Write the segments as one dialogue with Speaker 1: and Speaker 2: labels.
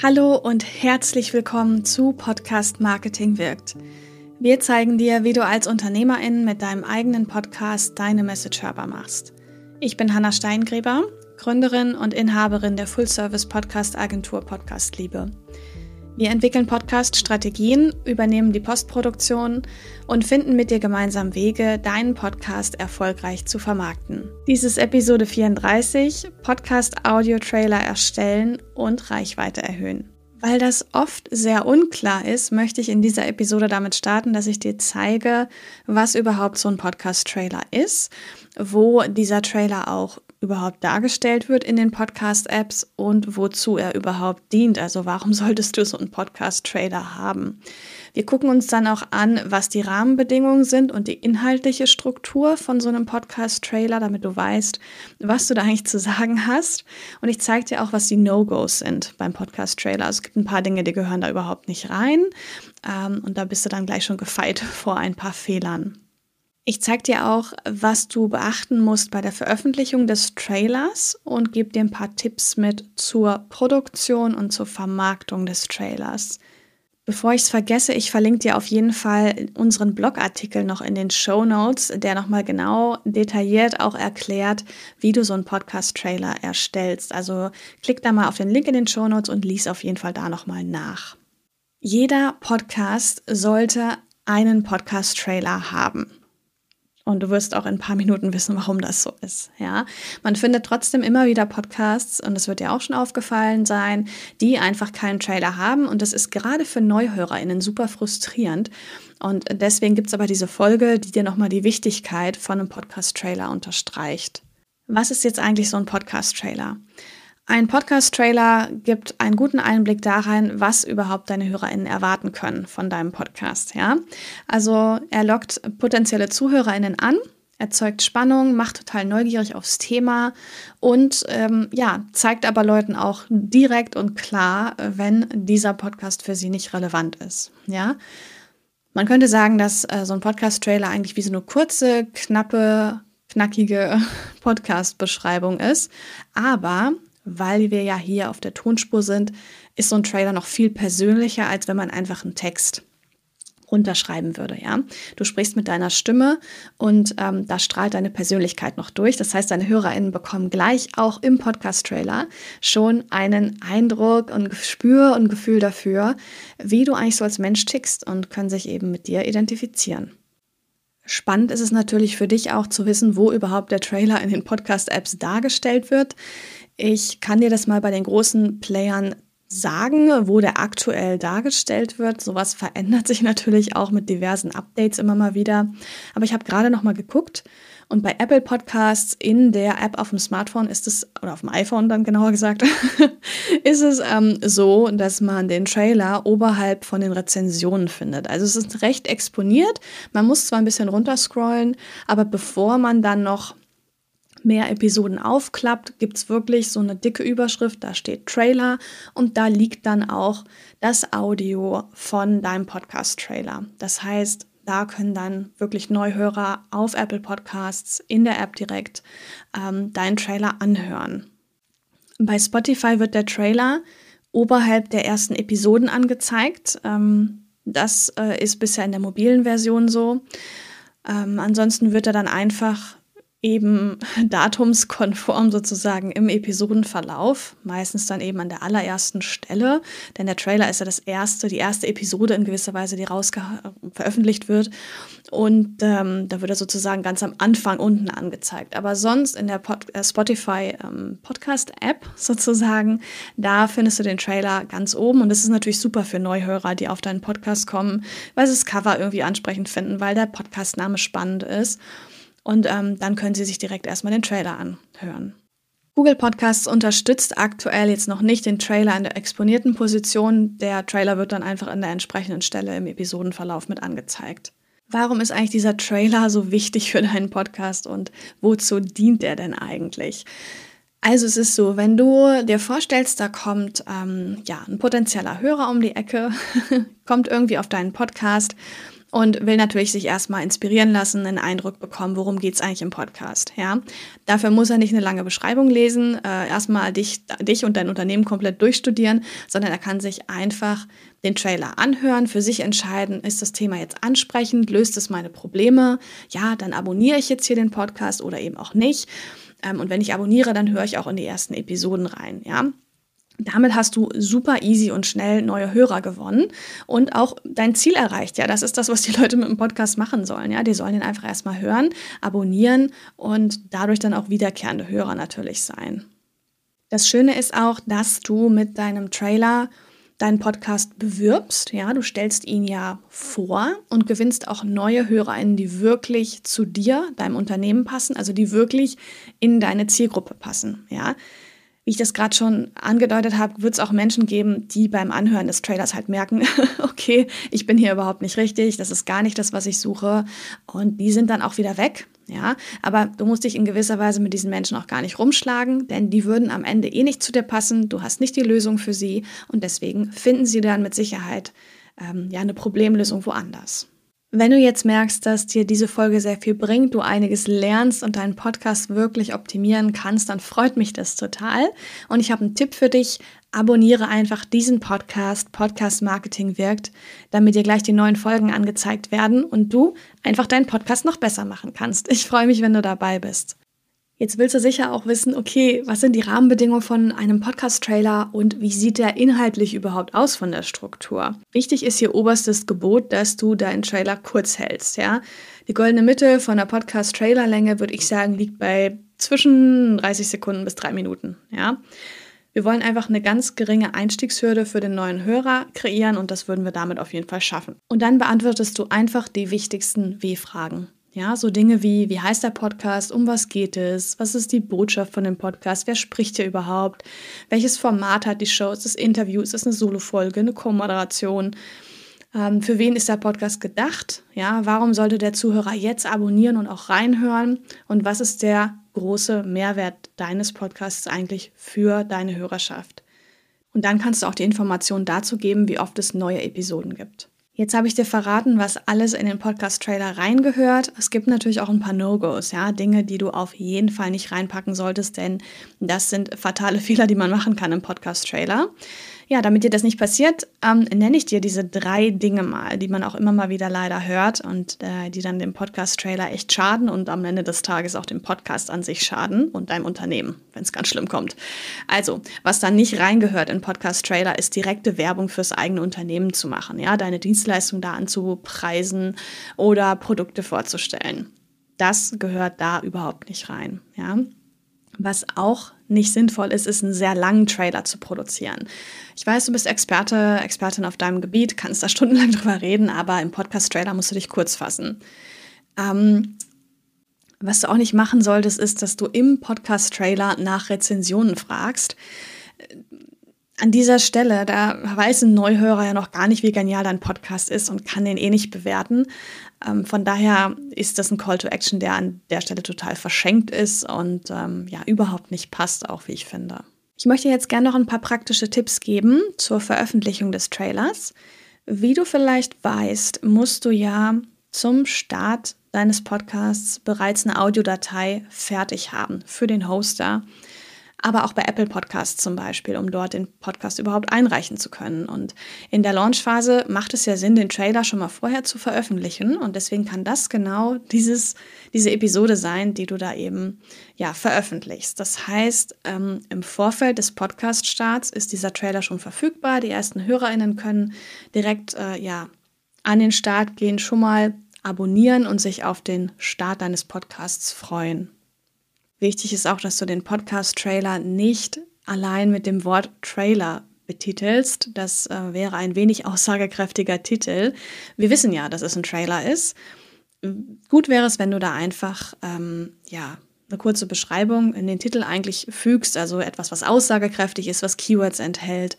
Speaker 1: Hallo und herzlich willkommen zu Podcast Marketing wirkt. Wir zeigen dir, wie du als Unternehmerin mit deinem eigenen Podcast deine Message hörbar machst. Ich bin Hanna Steingräber, Gründerin und Inhaberin der Full-Service Podcast Agentur Podcast Liebe. Wir entwickeln Podcast-Strategien, übernehmen die Postproduktion und finden mit dir gemeinsam Wege, deinen Podcast erfolgreich zu vermarkten. Dies ist Episode 34, Podcast-Audio-Trailer erstellen und Reichweite erhöhen. Weil das oft sehr unklar ist, möchte ich in dieser Episode damit starten, dass ich dir zeige, was überhaupt so ein Podcast-Trailer ist, wo dieser Trailer auch überhaupt dargestellt wird in den Podcast-Apps und wozu er überhaupt dient. Also warum solltest du so einen Podcast-Trailer haben? Wir gucken uns dann auch an, was die Rahmenbedingungen sind und die inhaltliche Struktur von so einem Podcast-Trailer, damit du weißt, was du da eigentlich zu sagen hast. Und ich zeige dir auch, was die No-Gos sind beim Podcast-Trailer. Also es gibt ein paar Dinge, die gehören da überhaupt nicht rein. Ähm, und da bist du dann gleich schon gefeit vor ein paar Fehlern. Ich zeige dir auch, was du beachten musst bei der Veröffentlichung des Trailers und gebe dir ein paar Tipps mit zur Produktion und zur Vermarktung des Trailers. Bevor ich es vergesse, ich verlinke dir auf jeden Fall unseren Blogartikel noch in den Show Notes, der nochmal genau detailliert auch erklärt, wie du so einen Podcast-Trailer erstellst. Also klick da mal auf den Link in den Show Notes und lies auf jeden Fall da nochmal nach. Jeder Podcast sollte einen Podcast-Trailer haben. Und du wirst auch in ein paar Minuten wissen, warum das so ist. Ja, man findet trotzdem immer wieder Podcasts und es wird dir auch schon aufgefallen sein, die einfach keinen Trailer haben. Und das ist gerade für NeuhörerInnen super frustrierend. Und deswegen gibt es aber diese Folge, die dir nochmal die Wichtigkeit von einem Podcast-Trailer unterstreicht. Was ist jetzt eigentlich so ein Podcast-Trailer? Ein Podcast-Trailer gibt einen guten Einblick darein, was überhaupt deine HörerInnen erwarten können von deinem Podcast. Ja? Also er lockt potenzielle ZuhörerInnen an, erzeugt Spannung, macht total neugierig aufs Thema und ähm, ja, zeigt aber Leuten auch direkt und klar, wenn dieser Podcast für sie nicht relevant ist. Ja? Man könnte sagen, dass äh, so ein Podcast-Trailer eigentlich wie so eine kurze, knappe, knackige Podcast-Beschreibung ist. Aber weil wir ja hier auf der Tonspur sind, ist so ein Trailer noch viel persönlicher, als wenn man einfach einen Text runterschreiben würde, ja. Du sprichst mit deiner Stimme und ähm, da strahlt deine Persönlichkeit noch durch. Das heißt, deine HörerInnen bekommen gleich auch im Podcast-Trailer schon einen Eindruck und Gespür und Gefühl dafür, wie du eigentlich so als Mensch tickst und können sich eben mit dir identifizieren. Spannend ist es natürlich für dich auch zu wissen, wo überhaupt der Trailer in den Podcast-Apps dargestellt wird. Ich kann dir das mal bei den großen Playern sagen, wo der aktuell dargestellt wird. Sowas verändert sich natürlich auch mit diversen Updates immer mal wieder. Aber ich habe gerade noch mal geguckt und bei Apple Podcasts in der App auf dem Smartphone ist es, oder auf dem iPhone dann genauer gesagt, ist es ähm, so, dass man den Trailer oberhalb von den Rezensionen findet. Also es ist recht exponiert. Man muss zwar ein bisschen runterscrollen, aber bevor man dann noch mehr Episoden aufklappt, gibt es wirklich so eine dicke Überschrift, da steht Trailer und da liegt dann auch das Audio von deinem Podcast-Trailer. Das heißt, da können dann wirklich Neuhörer auf Apple Podcasts in der App direkt ähm, deinen Trailer anhören. Bei Spotify wird der Trailer oberhalb der ersten Episoden angezeigt. Ähm, das äh, ist bisher in der mobilen Version so. Ähm, ansonsten wird er dann einfach eben datumskonform sozusagen im Episodenverlauf, meistens dann eben an der allerersten Stelle, denn der Trailer ist ja das erste, die erste Episode in gewisser Weise, die raus veröffentlicht wird und ähm, da wird er sozusagen ganz am Anfang unten angezeigt. Aber sonst in der Pod äh, Spotify ähm, Podcast App sozusagen, da findest du den Trailer ganz oben und das ist natürlich super für Neuhörer, die auf deinen Podcast kommen, weil sie das Cover irgendwie ansprechend finden, weil der Podcastname spannend ist. Und ähm, dann können Sie sich direkt erstmal den Trailer anhören. Google Podcasts unterstützt aktuell jetzt noch nicht den Trailer in der exponierten Position. Der Trailer wird dann einfach an der entsprechenden Stelle im Episodenverlauf mit angezeigt. Warum ist eigentlich dieser Trailer so wichtig für deinen Podcast und wozu dient er denn eigentlich? Also es ist so, wenn du dir vorstellst, da kommt ähm, ja ein potenzieller Hörer um die Ecke, kommt irgendwie auf deinen Podcast und will natürlich sich erstmal inspirieren lassen, einen Eindruck bekommen, worum geht es eigentlich im Podcast. Ja? Dafür muss er nicht eine lange Beschreibung lesen, äh, erstmal dich, dich und dein Unternehmen komplett durchstudieren, sondern er kann sich einfach den Trailer anhören, für sich entscheiden, ist das Thema jetzt ansprechend, löst es meine Probleme? Ja, dann abonniere ich jetzt hier den Podcast oder eben auch nicht. Ähm, und wenn ich abonniere, dann höre ich auch in die ersten Episoden rein. Ja? Damit hast du super easy und schnell neue Hörer gewonnen und auch dein Ziel erreicht. Ja, das ist das, was die Leute mit dem Podcast machen sollen. Ja, die sollen den einfach erstmal hören, abonnieren und dadurch dann auch wiederkehrende Hörer natürlich sein. Das Schöne ist auch, dass du mit deinem Trailer deinen Podcast bewirbst. Ja, du stellst ihn ja vor und gewinnst auch neue HörerInnen, die wirklich zu dir, deinem Unternehmen passen, also die wirklich in deine Zielgruppe passen. Ja, wie ich das gerade schon angedeutet habe, wird es auch Menschen geben, die beim Anhören des Trailers halt merken, okay, ich bin hier überhaupt nicht richtig, das ist gar nicht das, was ich suche. Und die sind dann auch wieder weg. Ja, aber du musst dich in gewisser Weise mit diesen Menschen auch gar nicht rumschlagen, denn die würden am Ende eh nicht zu dir passen. Du hast nicht die Lösung für sie und deswegen finden sie dann mit Sicherheit ähm, ja eine Problemlösung woanders. Wenn du jetzt merkst, dass dir diese Folge sehr viel bringt, du einiges lernst und deinen Podcast wirklich optimieren kannst, dann freut mich das total. Und ich habe einen Tipp für dich. Abonniere einfach diesen Podcast, Podcast Marketing wirkt, damit dir gleich die neuen Folgen angezeigt werden und du einfach deinen Podcast noch besser machen kannst. Ich freue mich, wenn du dabei bist. Jetzt willst du sicher auch wissen, okay, was sind die Rahmenbedingungen von einem Podcast-Trailer und wie sieht der inhaltlich überhaupt aus von der Struktur? Wichtig ist hier oberstes Gebot, dass du deinen Trailer kurz hältst, ja. Die goldene Mitte von der Podcast-Trailer-Länge, würde ich sagen, liegt bei zwischen 30 Sekunden bis drei Minuten, ja. Wir wollen einfach eine ganz geringe Einstiegshürde für den neuen Hörer kreieren und das würden wir damit auf jeden Fall schaffen. Und dann beantwortest du einfach die wichtigsten W-Fragen. Ja, so Dinge wie, wie heißt der Podcast, um was geht es, was ist die Botschaft von dem Podcast, wer spricht hier überhaupt, welches Format hat die Show, ist es Interview, ist es eine Solo-Folge, eine Co-Moderation, ähm, für wen ist der Podcast gedacht, ja, warum sollte der Zuhörer jetzt abonnieren und auch reinhören und was ist der große Mehrwert deines Podcasts eigentlich für deine Hörerschaft. Und dann kannst du auch die Informationen dazu geben, wie oft es neue Episoden gibt. Jetzt habe ich dir verraten, was alles in den Podcast-Trailer reingehört. Es gibt natürlich auch ein paar No-Gos, ja, Dinge, die du auf jeden Fall nicht reinpacken solltest, denn das sind fatale Fehler, die man machen kann im Podcast-Trailer. Ja, damit dir das nicht passiert, ähm, nenne ich dir diese drei Dinge mal, die man auch immer mal wieder leider hört und äh, die dann dem Podcast-Trailer echt schaden und am Ende des Tages auch dem Podcast an sich schaden und deinem Unternehmen, wenn es ganz schlimm kommt. Also, was da nicht reingehört in Podcast-Trailer, ist direkte Werbung fürs eigene Unternehmen zu machen, ja, deine Dienstleistung da anzupreisen oder Produkte vorzustellen. Das gehört da überhaupt nicht rein, ja. Was auch nicht sinnvoll ist, ist einen sehr langen Trailer zu produzieren. Ich weiß, du bist Experte, Expertin auf deinem Gebiet, kannst da stundenlang drüber reden, aber im Podcast-Trailer musst du dich kurz fassen. Ähm, was du auch nicht machen solltest, ist, dass du im Podcast-Trailer nach Rezensionen fragst an dieser Stelle, da weiß ein Neuhörer ja noch gar nicht, wie genial dein Podcast ist und kann den eh nicht bewerten. Ähm, von daher ist das ein Call to Action, der an der Stelle total verschenkt ist und ähm, ja überhaupt nicht passt, auch wie ich finde. Ich möchte jetzt gerne noch ein paar praktische Tipps geben zur Veröffentlichung des Trailers. Wie du vielleicht weißt, musst du ja zum Start deines Podcasts bereits eine Audiodatei fertig haben für den Hoster aber auch bei Apple Podcasts zum Beispiel, um dort den Podcast überhaupt einreichen zu können. Und in der Launchphase macht es ja Sinn, den Trailer schon mal vorher zu veröffentlichen. Und deswegen kann das genau dieses, diese Episode sein, die du da eben ja, veröffentlichst. Das heißt, ähm, im Vorfeld des Podcast-Starts ist dieser Trailer schon verfügbar. Die ersten HörerInnen können direkt äh, ja, an den Start gehen, schon mal abonnieren und sich auf den Start deines Podcasts freuen. Wichtig ist auch, dass du den Podcast-Trailer nicht allein mit dem Wort Trailer betitelst. Das äh, wäre ein wenig aussagekräftiger Titel. Wir wissen ja, dass es ein Trailer ist. Gut wäre es, wenn du da einfach ähm, ja eine kurze Beschreibung in den Titel eigentlich fügst, also etwas, was aussagekräftig ist, was Keywords enthält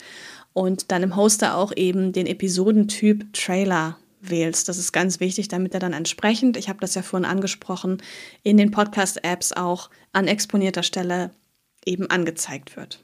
Speaker 1: und dann im Hoster auch eben den Episodentyp Trailer wählst. Das ist ganz wichtig, damit er dann entsprechend, ich habe das ja vorhin angesprochen, in den Podcast-Apps auch an exponierter Stelle eben angezeigt wird.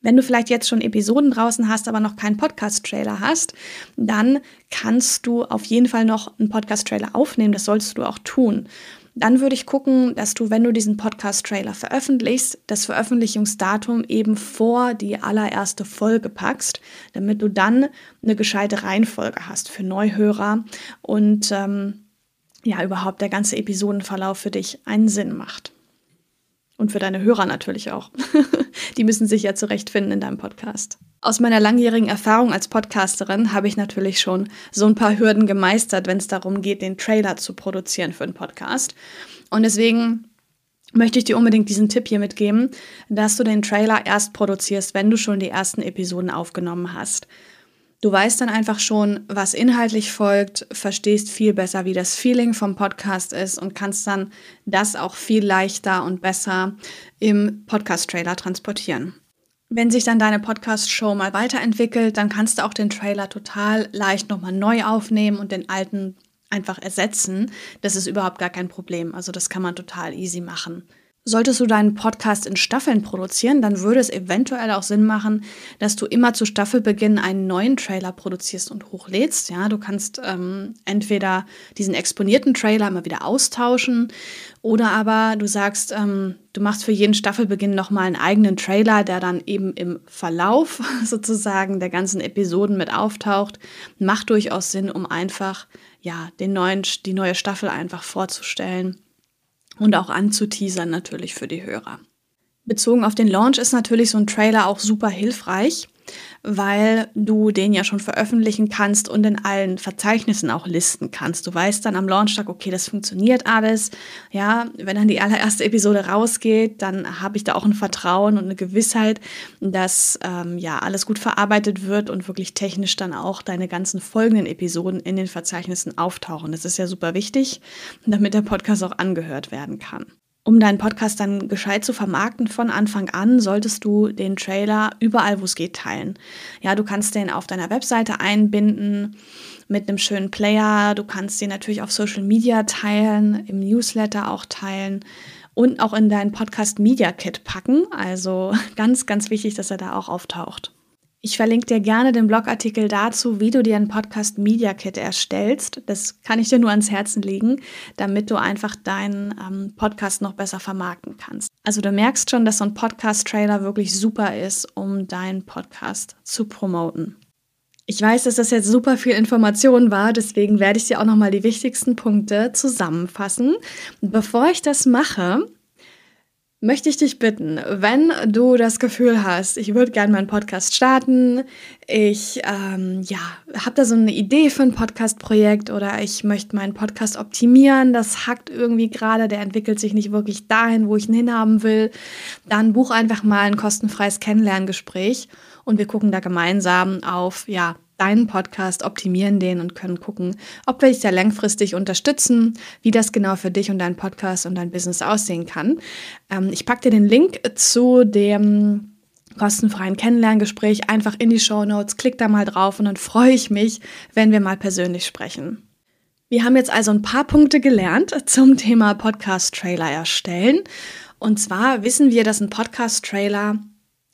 Speaker 1: Wenn du vielleicht jetzt schon Episoden draußen hast, aber noch keinen Podcast-Trailer hast, dann kannst du auf jeden Fall noch einen Podcast-Trailer aufnehmen. Das solltest du auch tun. Dann würde ich gucken, dass du, wenn du diesen Podcast-Trailer veröffentlichst, das Veröffentlichungsdatum eben vor die allererste Folge packst, damit du dann eine gescheite Reihenfolge hast für Neuhörer und ähm, ja, überhaupt der ganze Episodenverlauf für dich einen Sinn macht. Und für deine Hörer natürlich auch. Die müssen sich ja zurechtfinden in deinem Podcast. Aus meiner langjährigen Erfahrung als Podcasterin habe ich natürlich schon so ein paar Hürden gemeistert, wenn es darum geht, den Trailer zu produzieren für einen Podcast. Und deswegen möchte ich dir unbedingt diesen Tipp hier mitgeben, dass du den Trailer erst produzierst, wenn du schon die ersten Episoden aufgenommen hast. Du weißt dann einfach schon, was inhaltlich folgt, verstehst viel besser, wie das Feeling vom Podcast ist und kannst dann das auch viel leichter und besser im Podcast-Trailer transportieren. Wenn sich dann deine Podcast-Show mal weiterentwickelt, dann kannst du auch den Trailer total leicht nochmal neu aufnehmen und den alten einfach ersetzen. Das ist überhaupt gar kein Problem. Also das kann man total easy machen. Solltest du deinen Podcast in Staffeln produzieren, dann würde es eventuell auch Sinn machen, dass du immer zu Staffelbeginn einen neuen Trailer produzierst und hochlädst. Ja, du kannst ähm, entweder diesen exponierten Trailer immer wieder austauschen oder aber du sagst, ähm, du machst für jeden Staffelbeginn nochmal einen eigenen Trailer, der dann eben im Verlauf sozusagen der ganzen Episoden mit auftaucht. Macht durchaus Sinn, um einfach ja den neuen, die neue Staffel einfach vorzustellen und auch anzuteasern natürlich für die Hörer. Bezogen auf den Launch ist natürlich so ein Trailer auch super hilfreich, weil du den ja schon veröffentlichen kannst und in allen Verzeichnissen auch listen kannst. Du weißt dann am Launchtag, okay, das funktioniert alles. Ja, wenn dann die allererste Episode rausgeht, dann habe ich da auch ein Vertrauen und eine Gewissheit, dass ähm, ja alles gut verarbeitet wird und wirklich technisch dann auch deine ganzen folgenden Episoden in den Verzeichnissen auftauchen. Das ist ja super wichtig, damit der Podcast auch angehört werden kann. Um deinen Podcast dann gescheit zu vermarkten von Anfang an, solltest du den Trailer überall, wo es geht, teilen. Ja, du kannst den auf deiner Webseite einbinden mit einem schönen Player. Du kannst den natürlich auf Social Media teilen, im Newsletter auch teilen und auch in dein Podcast Media Kit packen. Also ganz, ganz wichtig, dass er da auch auftaucht. Ich verlinke dir gerne den Blogartikel dazu, wie du dir ein Podcast Media Kit erstellst. Das kann ich dir nur ans Herzen legen, damit du einfach deinen ähm, Podcast noch besser vermarkten kannst. Also du merkst schon, dass so ein Podcast-Trailer wirklich super ist, um deinen Podcast zu promoten. Ich weiß, dass das jetzt super viel Information war, deswegen werde ich dir auch nochmal die wichtigsten Punkte zusammenfassen. Bevor ich das mache, möchte ich dich bitten, wenn du das Gefühl hast, ich würde gerne meinen Podcast starten, ich ähm, ja, habe da so eine Idee für ein Podcast-Projekt oder ich möchte meinen Podcast optimieren, das hackt irgendwie gerade, der entwickelt sich nicht wirklich dahin, wo ich ihn hinhaben will, dann buch einfach mal ein kostenfreies Kennenlerngespräch und wir gucken da gemeinsam auf ja, deinen Podcast, optimieren den und können gucken, ob wir dich da langfristig unterstützen, wie das genau für dich und deinen Podcast und dein Business aussehen kann. Ähm, ich packe dir den Link zu dem kostenfreien Kennenlerngespräch einfach in die Show Notes. Klick da mal drauf und dann freue ich mich, wenn wir mal persönlich sprechen. Wir haben jetzt also ein paar Punkte gelernt zum Thema Podcast-Trailer erstellen. Und zwar wissen wir, dass ein Podcast-Trailer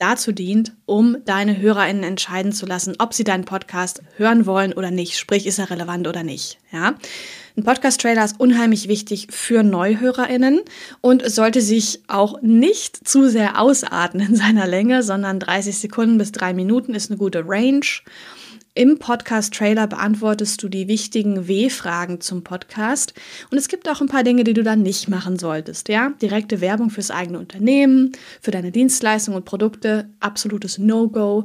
Speaker 1: dazu dient, um deine HörerInnen entscheiden zu lassen, ob sie deinen Podcast hören wollen oder nicht. Sprich, ist er relevant oder nicht. Ja? Ein Podcast-Trailer ist unheimlich wichtig für NeuhörerInnen und sollte sich auch nicht zu sehr ausarten in seiner Länge, sondern 30 Sekunden bis drei Minuten ist eine gute Range. Im Podcast-Trailer beantwortest du die wichtigen W-Fragen zum Podcast. Und es gibt auch ein paar Dinge, die du dann nicht machen solltest. Ja, direkte Werbung fürs eigene Unternehmen, für deine Dienstleistungen und Produkte, absolutes No-Go.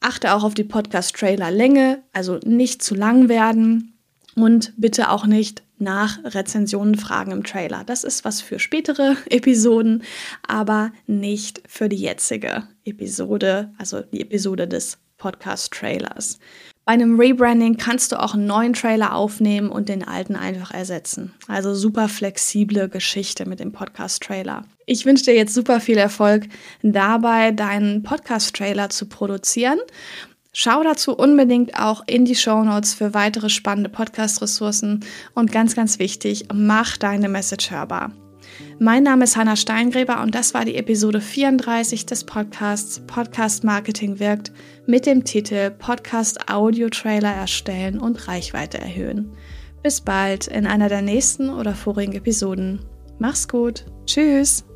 Speaker 1: Achte auch auf die Podcast-Trailer-Länge, also nicht zu lang werden. Und bitte auch nicht nach Rezensionen fragen im Trailer. Das ist was für spätere Episoden, aber nicht für die jetzige Episode, also die Episode des Podcast-Trailers. Bei einem Rebranding kannst du auch einen neuen Trailer aufnehmen und den alten einfach ersetzen. Also super flexible Geschichte mit dem Podcast-Trailer. Ich wünsche dir jetzt super viel Erfolg dabei, deinen Podcast-Trailer zu produzieren. Schau dazu unbedingt auch in die Show Notes für weitere spannende Podcast-Ressourcen und ganz, ganz wichtig, mach deine Message hörbar. Mein Name ist Hanna Steingräber und das war die Episode 34 des Podcasts Podcast Marketing wirkt mit dem Titel Podcast Audio Trailer erstellen und Reichweite erhöhen. Bis bald in einer der nächsten oder vorigen Episoden. Mach's gut. Tschüss.